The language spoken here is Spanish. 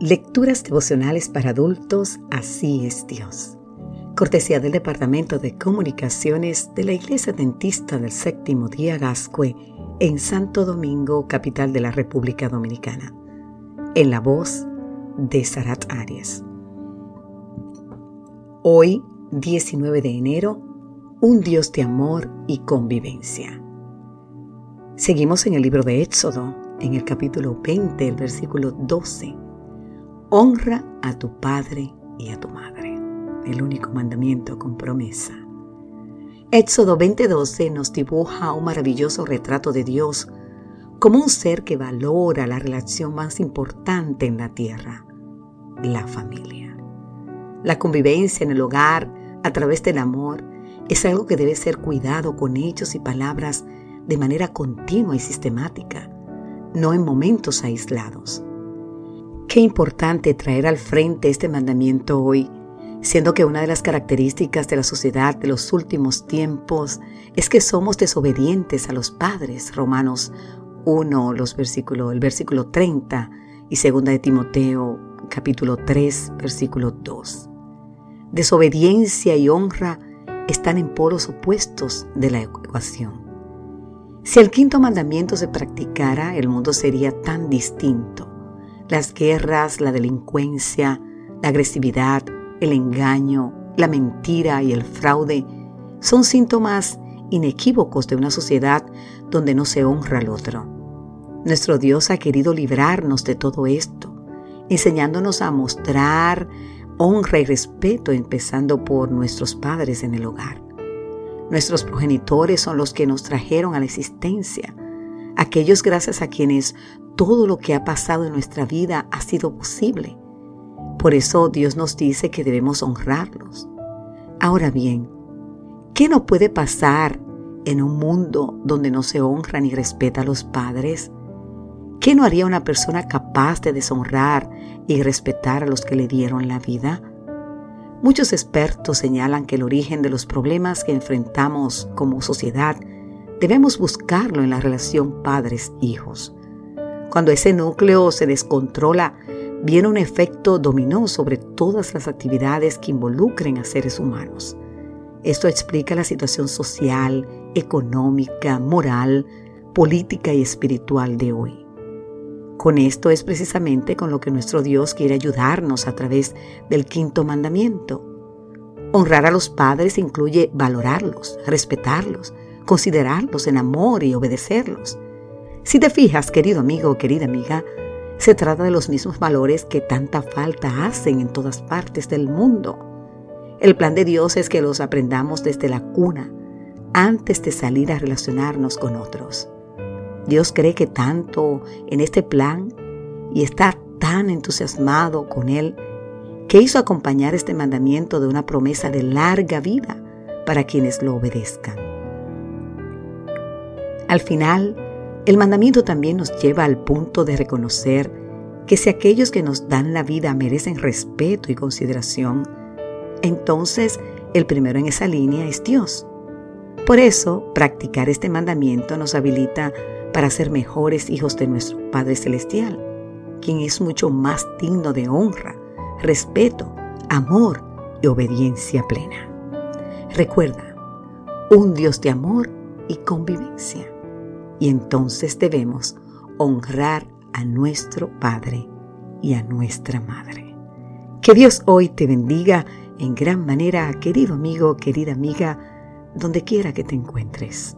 Lecturas devocionales para adultos, así es Dios. Cortesía del Departamento de Comunicaciones de la Iglesia Dentista del Séptimo Día Gascue en Santo Domingo, capital de la República Dominicana. En la voz de Sarat Arias. Hoy, 19 de enero, un Dios de amor y convivencia. Seguimos en el libro de Éxodo, en el capítulo 20, el versículo 12 Honra a tu padre y a tu madre. El único mandamiento con promesa. Éxodo 20:12 nos dibuja un maravilloso retrato de Dios como un ser que valora la relación más importante en la tierra, la familia. La convivencia en el hogar a través del amor es algo que debe ser cuidado con hechos y palabras de manera continua y sistemática, no en momentos aislados. Qué importante traer al frente este mandamiento hoy, siendo que una de las características de la sociedad de los últimos tiempos es que somos desobedientes a los padres. Romanos 1, los versículos, el versículo 30 y segunda de Timoteo capítulo 3, versículo 2. Desobediencia y honra están en polos opuestos de la ecuación. Si el quinto mandamiento se practicara, el mundo sería tan distinto. Las guerras, la delincuencia, la agresividad, el engaño, la mentira y el fraude son síntomas inequívocos de una sociedad donde no se honra al otro. Nuestro Dios ha querido librarnos de todo esto, enseñándonos a mostrar honra y respeto empezando por nuestros padres en el hogar. Nuestros progenitores son los que nos trajeron a la existencia, aquellos gracias a quienes todo lo que ha pasado en nuestra vida ha sido posible. Por eso Dios nos dice que debemos honrarlos. Ahora bien, ¿qué no puede pasar en un mundo donde no se honra ni respeta a los padres? ¿Qué no haría una persona capaz de deshonrar y respetar a los que le dieron la vida? Muchos expertos señalan que el origen de los problemas que enfrentamos como sociedad debemos buscarlo en la relación padres-hijos. Cuando ese núcleo se descontrola, viene un efecto dominó sobre todas las actividades que involucren a seres humanos. Esto explica la situación social, económica, moral, política y espiritual de hoy. Con esto es precisamente con lo que nuestro Dios quiere ayudarnos a través del quinto mandamiento. Honrar a los padres incluye valorarlos, respetarlos, considerarlos en amor y obedecerlos. Si te fijas, querido amigo o querida amiga, se trata de los mismos valores que tanta falta hacen en todas partes del mundo. El plan de Dios es que los aprendamos desde la cuna, antes de salir a relacionarnos con otros. Dios cree que tanto en este plan y está tan entusiasmado con él que hizo acompañar este mandamiento de una promesa de larga vida para quienes lo obedezcan. Al final, el mandamiento también nos lleva al punto de reconocer que si aquellos que nos dan la vida merecen respeto y consideración, entonces el primero en esa línea es Dios. Por eso, practicar este mandamiento nos habilita para ser mejores hijos de nuestro Padre Celestial, quien es mucho más digno de honra, respeto, amor y obediencia plena. Recuerda, un Dios de amor y convivencia y entonces debemos honrar a nuestro Padre y a nuestra Madre. Que Dios hoy te bendiga en gran manera, querido amigo, querida amiga, donde quiera que te encuentres.